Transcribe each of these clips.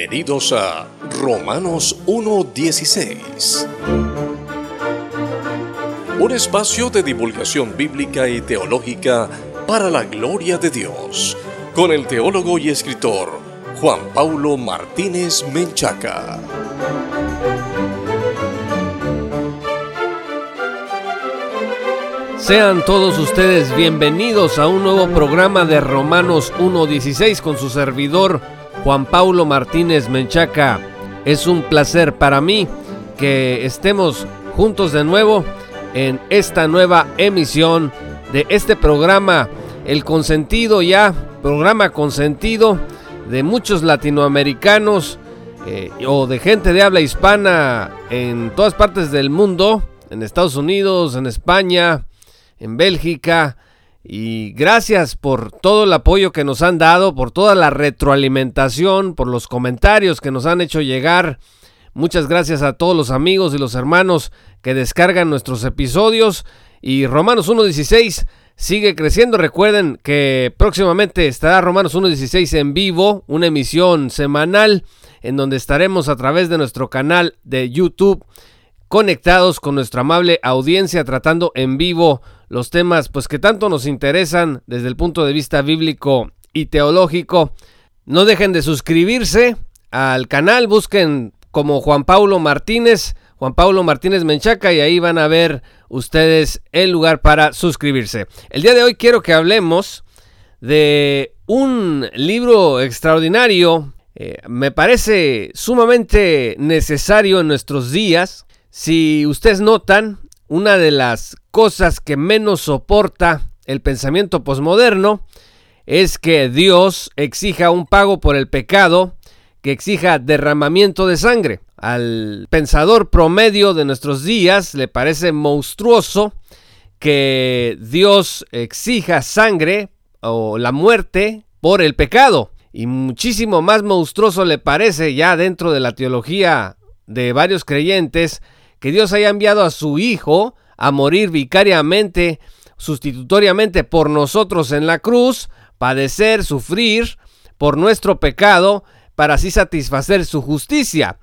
Bienvenidos a Romanos 1.16. Un espacio de divulgación bíblica y teológica para la gloria de Dios, con el teólogo y escritor Juan Paulo Martínez Menchaca. Sean todos ustedes bienvenidos a un nuevo programa de Romanos 1.16 con su servidor Juan Paulo Martínez Menchaca. Es un placer para mí que estemos juntos de nuevo en esta nueva emisión de este programa, el consentido ya, programa consentido de muchos latinoamericanos eh, o de gente de habla hispana en todas partes del mundo, en Estados Unidos, en España, en Bélgica. Y gracias por todo el apoyo que nos han dado, por toda la retroalimentación, por los comentarios que nos han hecho llegar. Muchas gracias a todos los amigos y los hermanos que descargan nuestros episodios. Y Romanos 1.16 sigue creciendo. Recuerden que próximamente estará Romanos 1.16 en vivo, una emisión semanal en donde estaremos a través de nuestro canal de YouTube conectados con nuestra amable audiencia tratando en vivo los temas pues que tanto nos interesan desde el punto de vista bíblico y teológico. No dejen de suscribirse al canal, busquen como Juan Paulo Martínez, Juan Paulo Martínez Menchaca y ahí van a ver ustedes el lugar para suscribirse. El día de hoy quiero que hablemos de un libro extraordinario, eh, me parece sumamente necesario en nuestros días. Si ustedes notan, una de las cosas que menos soporta el pensamiento posmoderno es que Dios exija un pago por el pecado, que exija derramamiento de sangre. Al pensador promedio de nuestros días le parece monstruoso que Dios exija sangre o la muerte por el pecado. Y muchísimo más monstruoso le parece ya dentro de la teología de varios creyentes que Dios haya enviado a su Hijo a morir vicariamente, sustitutoriamente por nosotros en la cruz, padecer, sufrir por nuestro pecado, para así satisfacer su justicia.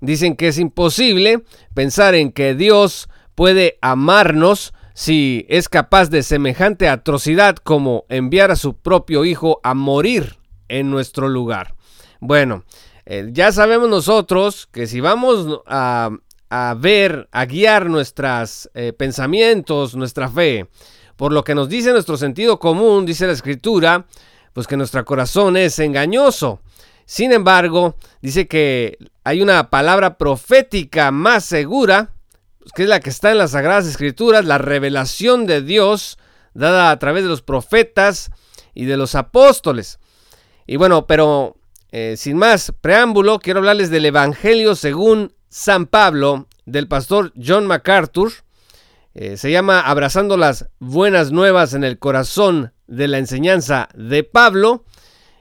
Dicen que es imposible pensar en que Dios puede amarnos si es capaz de semejante atrocidad como enviar a su propio Hijo a morir en nuestro lugar. Bueno, eh, ya sabemos nosotros que si vamos a a ver, a guiar nuestros eh, pensamientos, nuestra fe, por lo que nos dice nuestro sentido común, dice la escritura, pues que nuestro corazón es engañoso. Sin embargo, dice que hay una palabra profética más segura, pues, que es la que está en las Sagradas Escrituras, la revelación de Dios dada a través de los profetas y de los apóstoles. Y bueno, pero eh, sin más preámbulo, quiero hablarles del Evangelio según San Pablo del pastor John MacArthur. Eh, se llama Abrazando las buenas nuevas en el corazón de la enseñanza de Pablo.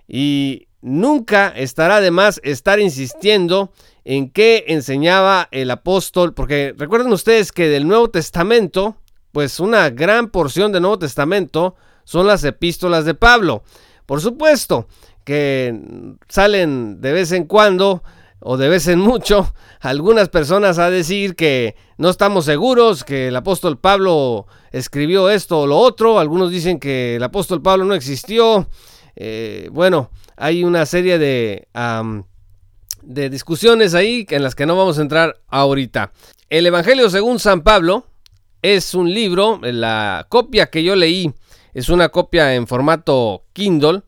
Y nunca estará de más estar insistiendo en qué enseñaba el apóstol, porque recuerden ustedes que del Nuevo Testamento, pues una gran porción del Nuevo Testamento son las epístolas de Pablo. Por supuesto que salen de vez en cuando o de vez en mucho algunas personas a decir que no estamos seguros, que el apóstol Pablo escribió esto o lo otro, algunos dicen que el apóstol Pablo no existió. Eh, bueno, hay una serie de, de discusiones ahí en las que no vamos a entrar ahorita. El Evangelio según San Pablo es un libro, la copia que yo leí es una copia en formato Kindle.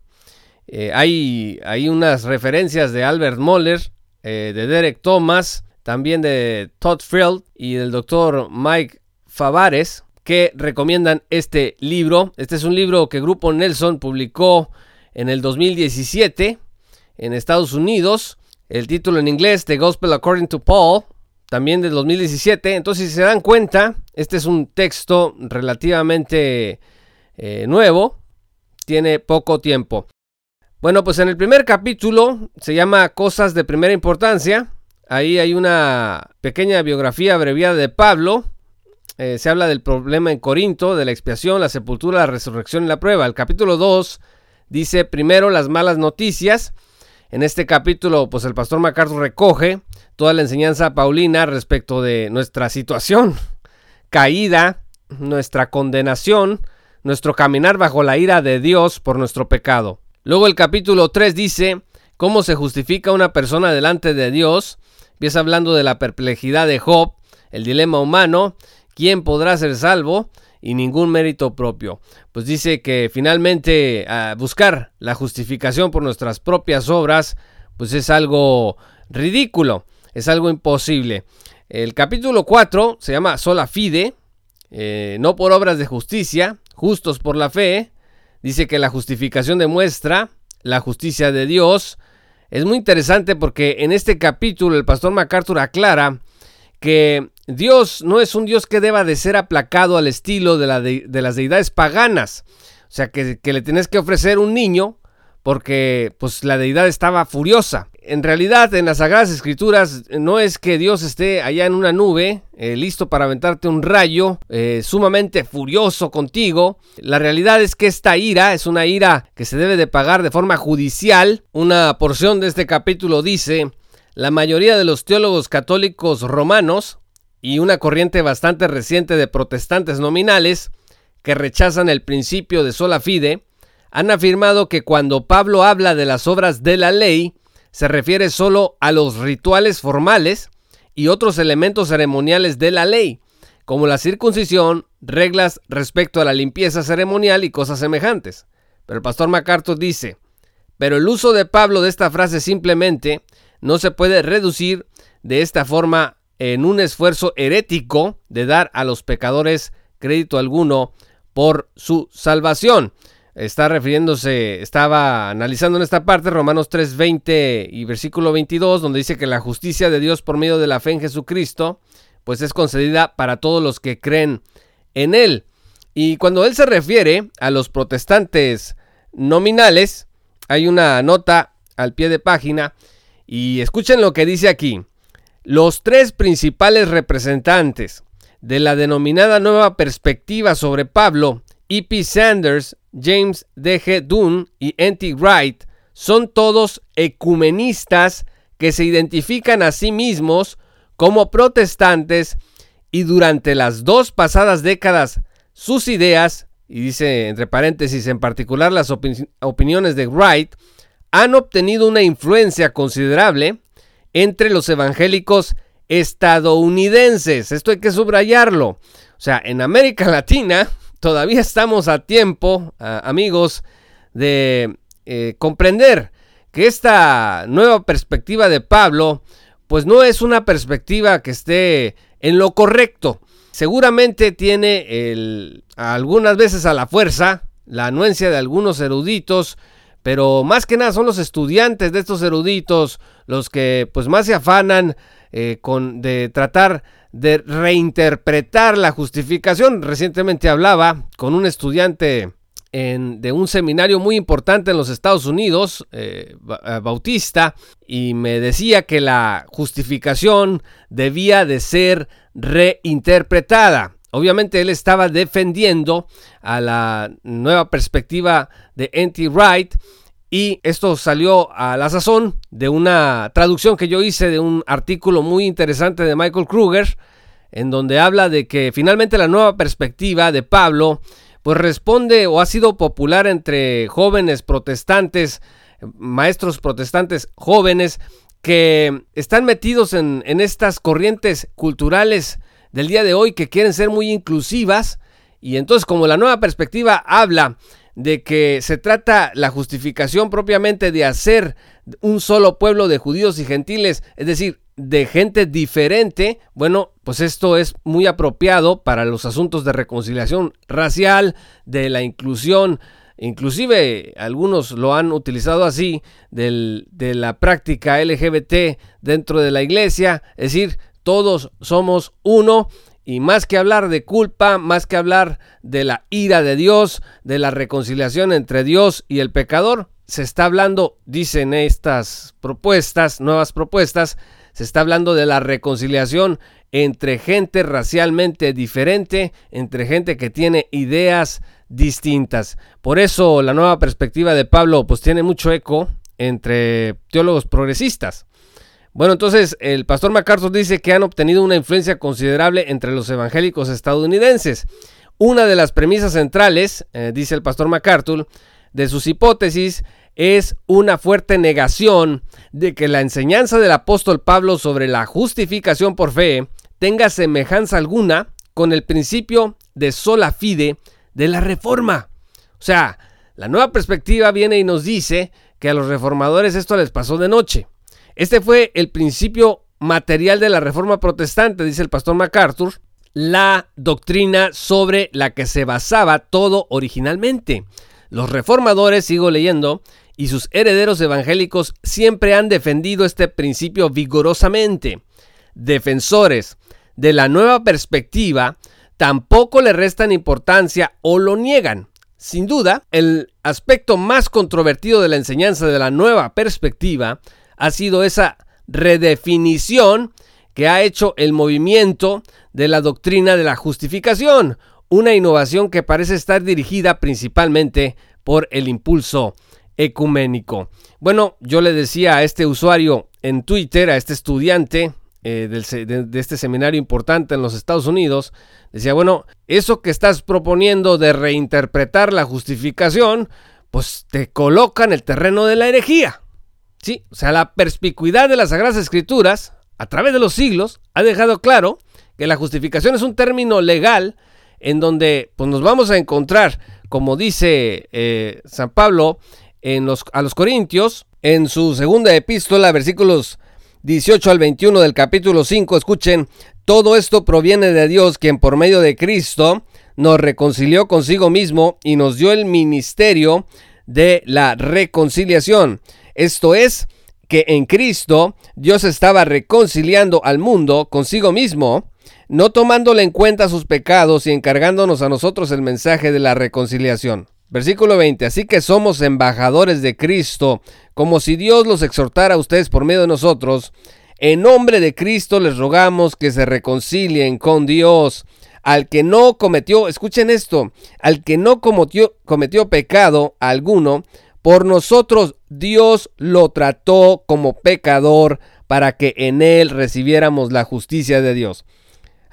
Eh, hay, hay unas referencias de Albert Moller eh, de Derek Thomas, también de Todd Frill y del doctor Mike Favares, que recomiendan este libro. Este es un libro que Grupo Nelson publicó en el 2017 en Estados Unidos. El título en inglés, The Gospel According to Paul, también del 2017. Entonces, si se dan cuenta, este es un texto relativamente eh, nuevo, tiene poco tiempo. Bueno, pues en el primer capítulo se llama Cosas de primera importancia. Ahí hay una pequeña biografía abreviada de Pablo. Eh, se habla del problema en Corinto, de la expiación, la sepultura, la resurrección y la prueba. El capítulo 2 dice primero las malas noticias. En este capítulo, pues el pastor MacArthur recoge toda la enseñanza paulina respecto de nuestra situación caída, nuestra condenación, nuestro caminar bajo la ira de Dios por nuestro pecado. Luego el capítulo 3 dice cómo se justifica una persona delante de Dios. Empieza hablando de la perplejidad de Job, el dilema humano, quién podrá ser salvo y ningún mérito propio. Pues dice que finalmente buscar la justificación por nuestras propias obras, pues es algo ridículo, es algo imposible. El capítulo 4 se llama Sola Fide, eh, no por obras de justicia, justos por la fe. Dice que la justificación demuestra la justicia de Dios. Es muy interesante porque en este capítulo el pastor MacArthur aclara que Dios no es un Dios que deba de ser aplacado al estilo de, las deidades paganas. O sea, que, que le tienes que ofrecer un niño porque pues la deidad estaba furiosa. En realidad, en las Sagradas Escrituras no es que Dios esté allá en una nube, eh, listo para aventarte un rayo, eh, sumamente furioso contigo. La realidad es que esta ira es una ira que se debe de pagar de forma judicial. Una porción de este capítulo dice, la mayoría de los teólogos católicos romanos y una corriente bastante reciente de protestantes nominales que rechazan el principio de sola fide, han afirmado que cuando Pablo habla de las obras de la ley, se refiere solo a los rituales formales y otros elementos ceremoniales de la ley, como la circuncisión, reglas respecto a la limpieza ceremonial y cosas semejantes. Pero el pastor MacArthur dice, pero el uso de Pablo de esta frase simplemente no se puede reducir de esta forma en un esfuerzo herético de dar a los pecadores crédito alguno por su salvación está refiriéndose, estaba analizando en esta parte Romanos 3:20 y versículo 22, donde dice que la justicia de Dios por medio de la fe en Jesucristo, pues es concedida para todos los que creen en Él. Y cuando Él se refiere a los protestantes nominales, hay una nota al pie de página y escuchen lo que dice aquí. Los tres principales representantes de la denominada nueva perspectiva sobre Pablo E.P. Sanders, James D.G. Dunn y N.T. Wright son todos ecumenistas que se identifican a sí mismos como protestantes y durante las dos pasadas décadas sus ideas, y dice entre paréntesis en particular las opiniones de Wright, han obtenido una influencia considerable entre los evangélicos estadounidenses. Esto hay que subrayarlo. O sea, en América Latina, todavía estamos a tiempo, amigos, de eh, comprender que esta nueva perspectiva de Pablo, pues no es una perspectiva que esté en lo correcto. Seguramente tiene el, algunas veces a la fuerza la anuencia de algunos eruditos, pero más que nada son los estudiantes de estos eruditos los que pues más se afanan eh, con, de tratar de reinterpretar la justificación. Recientemente hablaba con un estudiante de un seminario muy importante en los Estados Unidos, eh, eh, Bautista, y me decía que la justificación debía de ser reinterpretada. Obviamente él estaba defendiendo a la nueva perspectiva de N.T. Wright y esto salió a la sazón de una traducción que yo hice de un artículo muy interesante de Michael Kruger, en donde habla de que finalmente la nueva perspectiva de Pablo pues responde o ha sido popular entre jóvenes protestantes, maestros protestantes jóvenes que están metidos en, en estas corrientes culturales del día de hoy que quieren ser muy inclusivas. Y entonces como la nueva perspectiva habla de que se trata la justificación propiamente de hacer un solo pueblo de judíos y gentiles, es decir, de gente diferente, bueno, pues esto es muy apropiado para los asuntos de reconciliación racial, de la inclusión, inclusive algunos lo han utilizado así, de la práctica LGBT dentro de la iglesia, es decir, todos somos uno y más que hablar de culpa, más que hablar de la ira de Dios, de la reconciliación entre Dios y el pecador, se está hablando, dicen estas propuestas, nuevas propuestas, se está hablando de la reconciliación entre gente racialmente diferente, entre gente que tiene ideas distintas. Por eso la nueva perspectiva de Pablo pues tiene mucho eco entre teólogos progresistas. Bueno, entonces el pastor MacArthur dice que han obtenido una influencia considerable entre los evangélicos estadounidenses. Una de las premisas centrales, eh, dice el pastor MacArthur, de sus hipótesis es una fuerte negación de que la enseñanza del apóstol Pablo sobre la justificación por fe tenga semejanza alguna con el principio de sola fide de la reforma. O sea, la nueva perspectiva viene y nos dice que a los reformadores esto les pasó de noche. Este fue el principio material de la reforma protestante, dice el pastor MacArthur, la doctrina sobre la que se basaba todo originalmente. Los reformadores, sigo leyendo, y sus herederos evangélicos siempre han defendido este principio vigorosamente. Defensores de la nueva perspectiva tampoco le restan importancia o lo niegan. Sin duda, el aspecto más controvertido de la enseñanza de la nueva perspectiva ha sido esa redefinición que ha hecho el movimiento de la doctrina de la justificación, una innovación que parece estar dirigida principalmente por el impulso ecuménico. Bueno, yo le decía a este usuario en Twitter, a este estudiante eh, de, este seminario importante en los Estados Unidos, decía, bueno, eso que estás proponiendo de reinterpretar la justificación, pues te coloca en el terreno de la herejía. Sí, o sea, la perspicuidad de las Sagradas Escrituras, a través de los siglos, ha dejado claro que la justificación es un término legal en donde pues, nos vamos a encontrar, como dice eh, San Pablo, a los Corintios, en su segunda epístola, versículos 18 al 21 del capítulo 5, escuchen, todo esto proviene de Dios, quien por medio de Cristo nos reconcilió consigo mismo y nos dio el ministerio de la reconciliación. Esto es, que en Cristo Dios estaba reconciliando al mundo consigo mismo, no tomándole en cuenta sus pecados y encargándonos a nosotros el mensaje de la reconciliación. Versículo 20. Así que somos embajadores de Cristo, como si Dios los exhortara a ustedes por medio de nosotros. En nombre de Cristo les rogamos que se reconcilien con Dios. Al que no cometió, escuchen esto, al que no cometió, cometió pecado alguno, por nosotros Dios lo trató como pecador para que en él recibiéramos la justicia de Dios.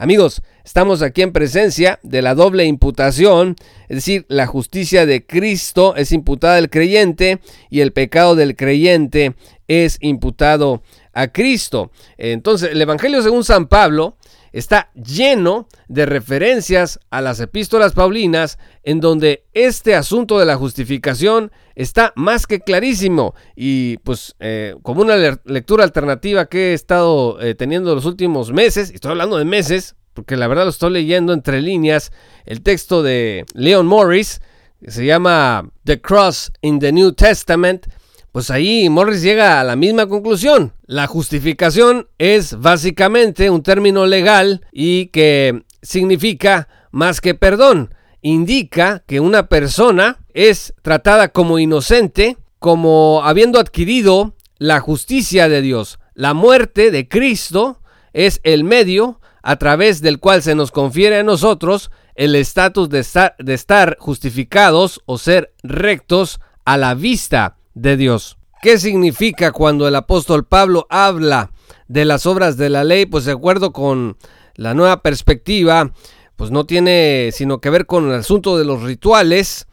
Amigos, estamos aquí en presencia de la doble imputación, es decir, la justicia de Cristo es imputada al creyente y el pecado del creyente es imputado a Cristo. Entonces, el Evangelio según San Pablo está lleno de referencias a las epístolas paulinas en donde este asunto de la justificación está más que clarísimo. Y pues eh, como una lectura alternativa que he estado eh, teniendo los últimos meses, estoy hablando de meses, porque la verdad lo estoy leyendo entre líneas, el texto de Leon Morris, que se llama The Cross in the New Testament, pues ahí Morris llega a la misma conclusión. La justificación es básicamente un término legal y que significa más que perdón. Indica que una persona es tratada como inocente, como habiendo adquirido la justicia de Dios. La muerte de Cristo es el medio a través del cual se nos confiere a nosotros el estatus de de estar justificados o ser rectos a la vista de Dios. ¿Qué significa cuando el apóstol Pablo habla de las obras de la ley? Pues de acuerdo con la nueva perspectiva, pues no tiene sino que ver con el asunto de los rituales,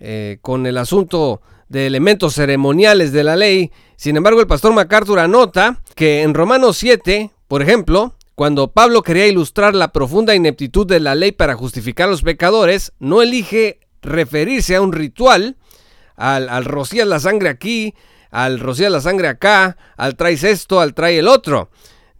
eh, con el asunto de elementos ceremoniales de la ley. Sin embargo, el pastor MacArthur anota que en Romanos 7, por ejemplo, cuando Pablo quería ilustrar la profunda ineptitud de la ley para justificar a los pecadores, no elige referirse a un ritual, al, rociar la sangre aquí, al rociar la sangre acá, al traes esto, al trae el otro.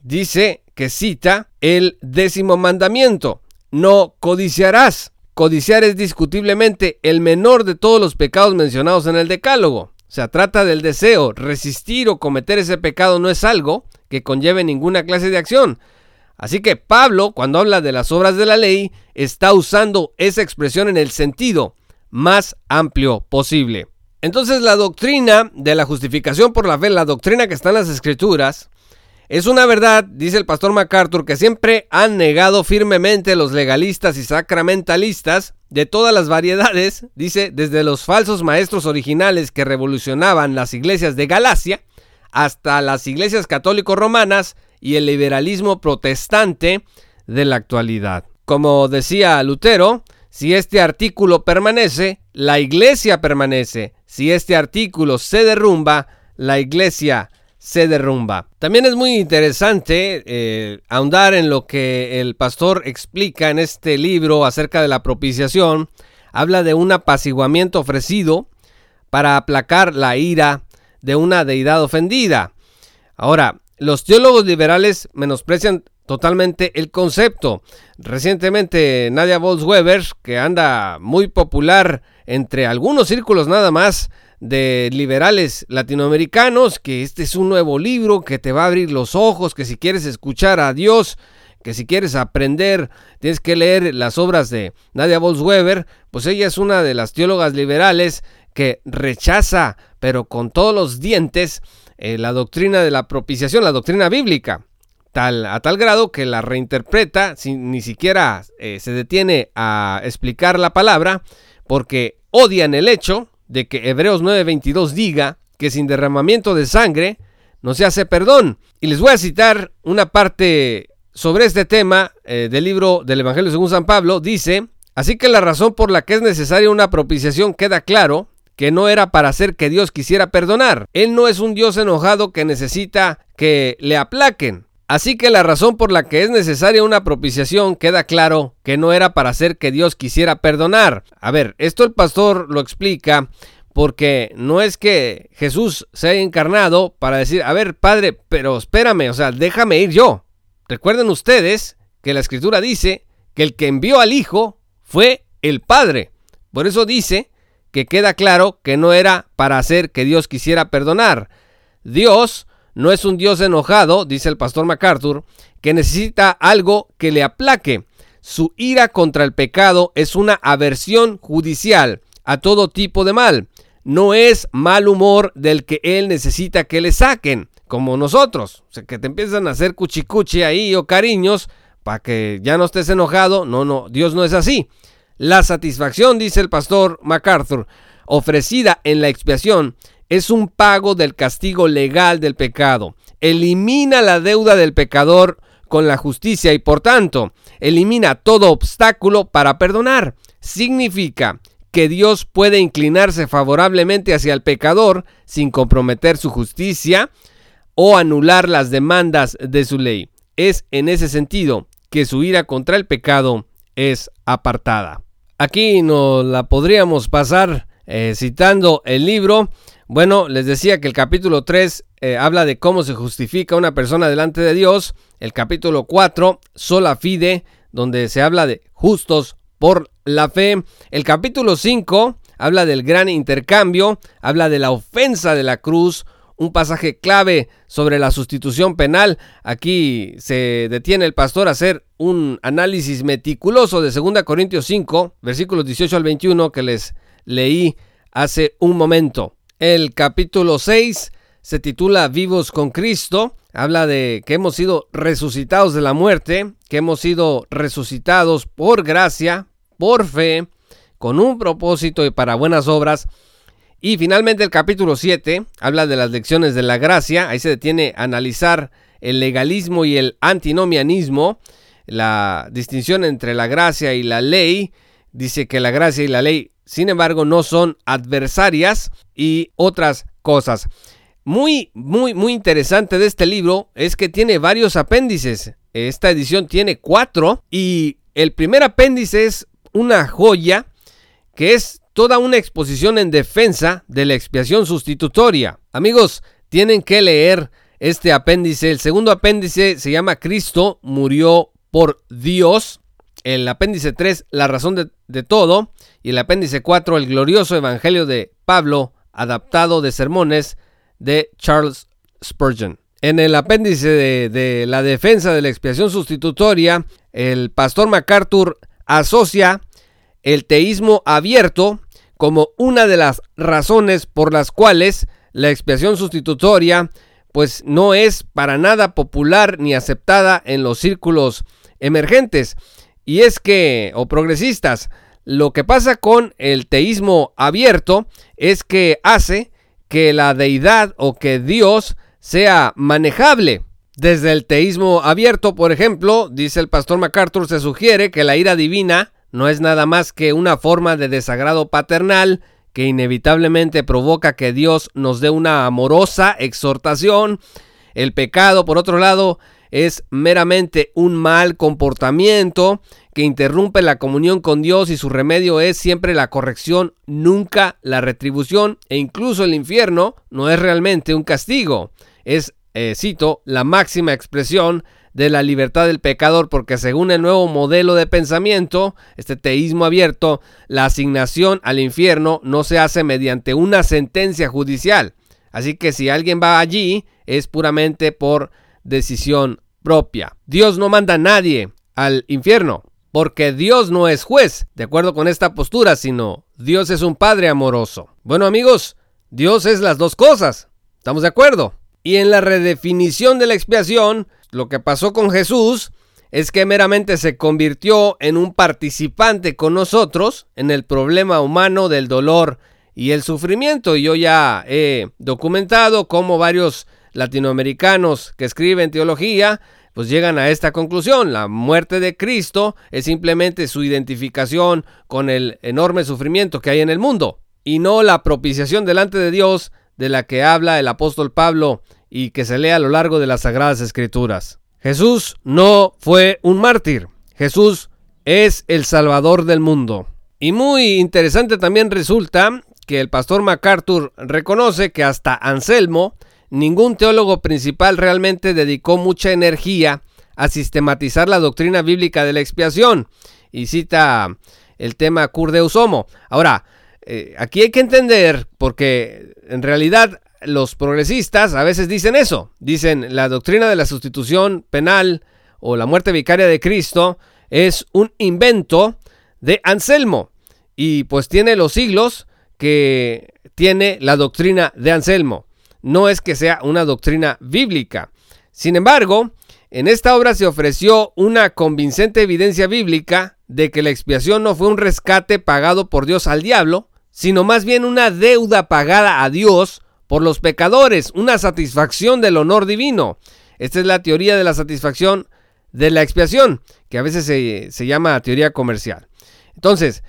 Dice que cita el décimo mandamiento, no codiciarás. Codiciar es discutiblemente el menor de todos los pecados mencionados en el Decálogo. Se trata del deseo. Resistir o cometer ese pecado no es algo que conlleve ninguna clase de acción. Así que Pablo, cuando habla de las obras de la ley, está usando esa expresión en el sentido más amplio posible. Entonces la doctrina de la justificación por la fe, la doctrina que está en las escrituras, Es una verdad, dice el pastor MacArthur, que siempre han negado firmemente los legalistas y sacramentalistas de todas las variedades, dice, desde los falsos maestros originales que revolucionaban las iglesias de Galacia hasta las iglesias católico-romanas y el liberalismo protestante de la actualidad. Como decía Lutero, si este artículo permanece, la iglesia permanece. Si este artículo se derrumba, la iglesia se derrumba. También es muy interesante eh, ahondar en lo que el pastor explica en este libro acerca de la propiciación. Habla de un apaciguamiento ofrecido para aplacar la ira de una deidad ofendida. Ahora, los teólogos liberales menosprecian totalmente el concepto. Recientemente Nadia Bolsweber, que anda muy popular entre algunos círculos nada más, de liberales latinoamericanos, que este es un nuevo libro que te va a abrir los ojos, que si quieres escuchar a Dios, que si quieres aprender, tienes que leer las obras de Nadia Bolsweber, pues ella es una de las teólogas liberales que rechaza, pero con todos los dientes, eh, la doctrina de la propiciación, la doctrina bíblica. Tal, a tal grado que la reinterpreta sin ni siquiera eh, se detiene a explicar la palabra porque odian el hecho de que Hebreos 9:22 diga que sin derramamiento de sangre no se hace perdón. Y les voy a citar una parte sobre este tema eh, del libro del Evangelio según San Pablo. Dice, así que la razón por la que es necesaria una propiciación queda claro que no era para hacer que Dios quisiera perdonar. Él no es un Dios enojado que necesita que le aplaquen. Así que la razón por la que es necesaria una propiciación queda claro que no era para hacer que Dios quisiera perdonar. A ver, esto el pastor lo explica porque no es que Jesús se haya encarnado para decir, a ver, Padre, pero espérame, o sea, déjame ir yo. Recuerden ustedes que la escritura dice que el que envió al Hijo fue el Padre. Por eso dice que queda claro que no era para hacer que Dios quisiera perdonar. Dios no es un Dios enojado, dice el pastor MacArthur, que necesita algo que le aplaque. Su ira contra el pecado es una aversión judicial a todo tipo de mal. No es mal humor del que él necesita que le saquen, como nosotros. O sea, que te empiezan a hacer cuchicuchi ahí o cariños para que ya no estés enojado. No, no, Dios no es así. La satisfacción, dice el pastor MacArthur, ofrecida en la expiación, es un pago del castigo legal del pecado. Elimina la deuda del pecador con la justicia y por tanto elimina todo obstáculo para perdonar. Significa que Dios puede inclinarse favorablemente hacia el pecador sin comprometer su justicia o anular las demandas de su ley. Es en ese sentido que su ira contra el pecado es apartada. Aquí nos la podríamos pasar eh, citando el libro bueno, les decía que el capítulo 3 eh, habla de cómo se justifica una persona delante de Dios. El capítulo 4, sola fide, donde se habla de justos por la fe. El capítulo 5 habla del gran intercambio, habla de la ofensa de la cruz, un pasaje clave sobre la sustitución penal. Aquí se detiene el pastor a hacer un análisis meticuloso de 2 Corintios 5, versículos 18 al 21 que les leí hace un momento. El capítulo 6 se titula Vivos con Cristo. Habla de que hemos sido resucitados de la muerte, que hemos sido resucitados por gracia, por fe, con un propósito y para buenas obras. Y finalmente el capítulo 7 habla de las lecciones de la gracia. Ahí se detiene a analizar el legalismo y el antinomianismo, la distinción entre la gracia y la ley. Dice que la gracia y la ley sin embargo no son adversarias y otras cosas. Muy, muy, muy interesante de este libro es que tiene varios apéndices. Esta edición tiene cuatro y el primer apéndice es una joya que es toda una exposición en defensa de la expiación sustitutoria. Amigos, tienen que leer este apéndice. El segundo apéndice se llama Cristo murió por Dios el apéndice 3, la razón de, todo, y el apéndice 4, el glorioso evangelio de Pablo, adaptado de sermones de Charles Spurgeon. En el apéndice de, de la defensa de la expiación sustitutoria, el pastor MacArthur asocia el teísmo abierto como una de las razones por las cuales la expiación sustitutoria pues no es para nada popular ni aceptada en los círculos emergentes. Y es que, o progresistas, lo que pasa con el teísmo abierto es que hace que la deidad o que Dios sea manejable. Desde el teísmo abierto, por ejemplo, dice el pastor MacArthur, se sugiere que la ira divina no es nada más que una forma de desagrado paternal que inevitablemente provoca que Dios nos dé una amorosa exhortación. El pecado, por otro lado, es meramente un mal comportamiento que interrumpe la comunión con Dios y su remedio es siempre la corrección, nunca la retribución e incluso el infierno no es realmente un castigo, es, eh, cito, la máxima expresión de la libertad del pecador, porque según el nuevo modelo de pensamiento, este teísmo abierto, la asignación al infierno no se hace mediante una sentencia judicial. Así que si alguien va allí, es puramente por decisión propia. Dios no manda a nadie al infierno, porque Dios no es juez, de acuerdo con esta postura, sino Dios es un Padre amoroso. Bueno amigos, Dios es las dos cosas. ¿Estamos de acuerdo? Y en la redefinición de la expiación, lo que pasó con Jesús es que meramente se convirtió en un participante con nosotros en el problema humano del dolor y el sufrimiento. Yo ya he documentado cómo varios latinoamericanos que escriben teología pues llegan a esta conclusión. La muerte de Cristo es simplemente su identificación con el enorme sufrimiento que hay en el mundo y no la propiciación delante de Dios de la que habla el apóstol Pablo y que se lea a lo largo de las Sagradas Escrituras. Jesús no fue un mártir, Jesús es el Salvador del mundo. Y muy interesante también resulta que el pastor MacArthur reconoce que hasta Anselmo, ningún teólogo principal realmente dedicó mucha energía a sistematizar la doctrina bíblica de la expiación. Y cita el tema Cur Deus Homo. Ahora, eh, aquí hay que entender, porque en realidad los progresistas a veces dicen eso. Dicen la doctrina de la sustitución penal o la muerte vicaria de Cristo es un invento de Anselmo. Y pues tiene los siglos que tiene la doctrina de Anselmo. No es que sea una doctrina bíblica. Sin embargo, en esta obra se ofreció una convincente evidencia bíblica de que la expiación no fue un rescate pagado por Dios al diablo, sino más bien una deuda pagada a Dios por los pecadores, una satisfacción del honor divino. Esta es la teoría de la satisfacción de la expiación, que a veces se, llama teoría comercial. Entonces,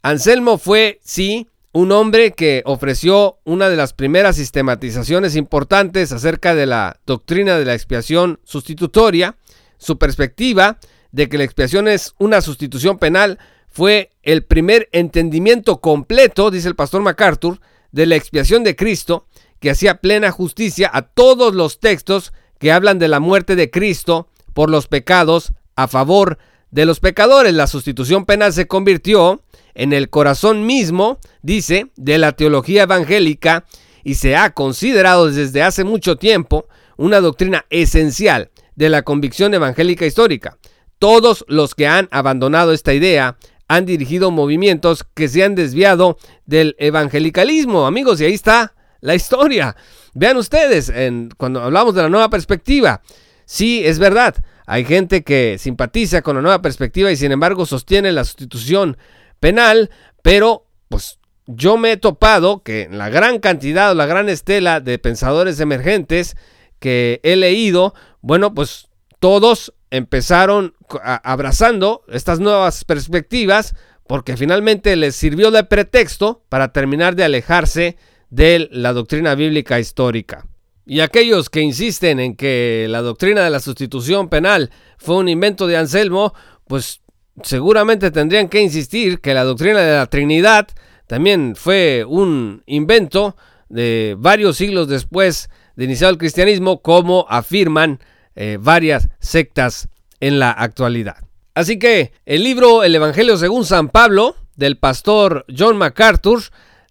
Anselmo fue, sí, un hombre que ofreció una de las primeras sistematizaciones importantes acerca de la doctrina de la expiación sustitutoria. Su perspectiva de que la expiación es una sustitución penal fue el primer entendimiento completo, dice el pastor MacArthur, de la expiación de Cristo que hacía plena justicia a todos los textos que hablan de la muerte de Cristo por los pecados a favor de los pecadores. La sustitución penal se convirtió en el corazón mismo, dice, de la teología evangélica y se ha considerado desde hace mucho tiempo una doctrina esencial de la convicción evangélica histórica. Todos los que han abandonado esta idea han dirigido movimientos que se han desviado del evangelicalismo, amigos, y ahí está la historia. Vean ustedes, en, cuando hablamos de la nueva perspectiva, sí, es verdad, hay gente que simpatiza con la nueva perspectiva y sin embargo sostiene la sustitución penal, pero pues yo me he topado que la gran cantidad o la gran estela de pensadores emergentes que he leído, bueno, pues todos empezaron abrazando estas nuevas perspectivas porque finalmente les sirvió de pretexto para terminar de alejarse de la doctrina bíblica histórica. Y aquellos que insisten en que la doctrina de la sustitución penal fue un invento de Anselmo, pues seguramente tendrían que insistir que la doctrina de la Trinidad también fue un invento de varios siglos después de iniciado el cristianismo, como afirman eh, varias sectas en la actualidad. Así que el libro El Evangelio según San Pablo, del pastor John MacArthur,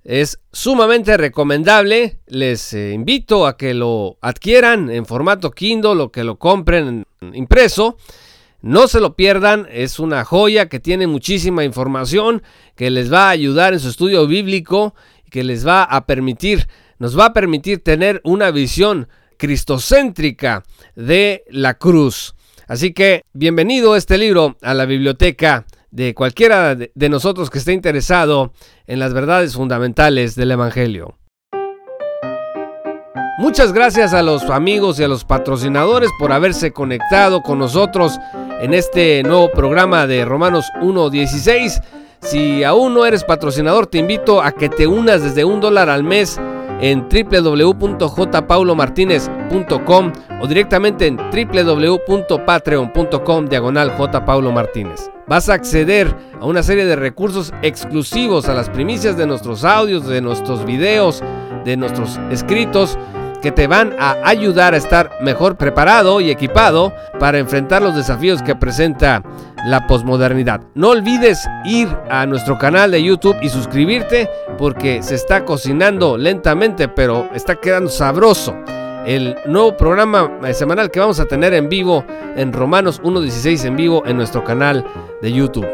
es sumamente recomendable. Les eh, invito a que lo adquieran en formato Kindle o que lo compren impreso. No se lo pierdan, es una joya que tiene muchísima información que les va a ayudar en su estudio bíblico que les va a permitir, nos va a permitir tener una visión cristocéntrica de la cruz. Así que bienvenido este libro a la biblioteca de cualquiera de nosotros que esté interesado en las verdades fundamentales del Evangelio. Muchas gracias a los amigos y a los patrocinadores por haberse conectado con nosotros en este nuevo programa de Romanos 1.16. Si aún no eres patrocinador, te invito a que te unas desde un dólar al mes en www.jpaulomartinez.com o directamente en www.patreon.com diagonal Martínez. Vas a acceder a una serie de recursos exclusivos a las primicias de nuestros audios, de nuestros videos, de nuestros escritos que te van a ayudar a estar mejor preparado y equipado para enfrentar los desafíos que presenta la posmodernidad. No olvides ir a nuestro canal de YouTube y suscribirte porque se está cocinando lentamente, pero está quedando sabroso el nuevo programa semanal que vamos a tener en vivo en Romanos 1.16 en vivo en nuestro canal de YouTube.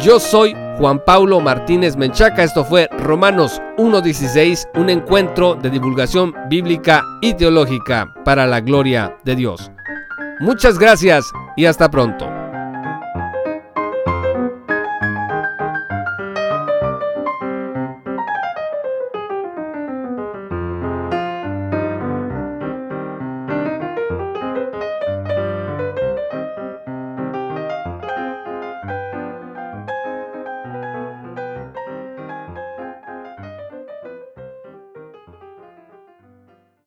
Yo soy Juan Paulo Martínez Menchaca. Esto fue Romanos 1.16, un encuentro de divulgación bíblica y teológica para la gloria de Dios. Muchas gracias y hasta pronto.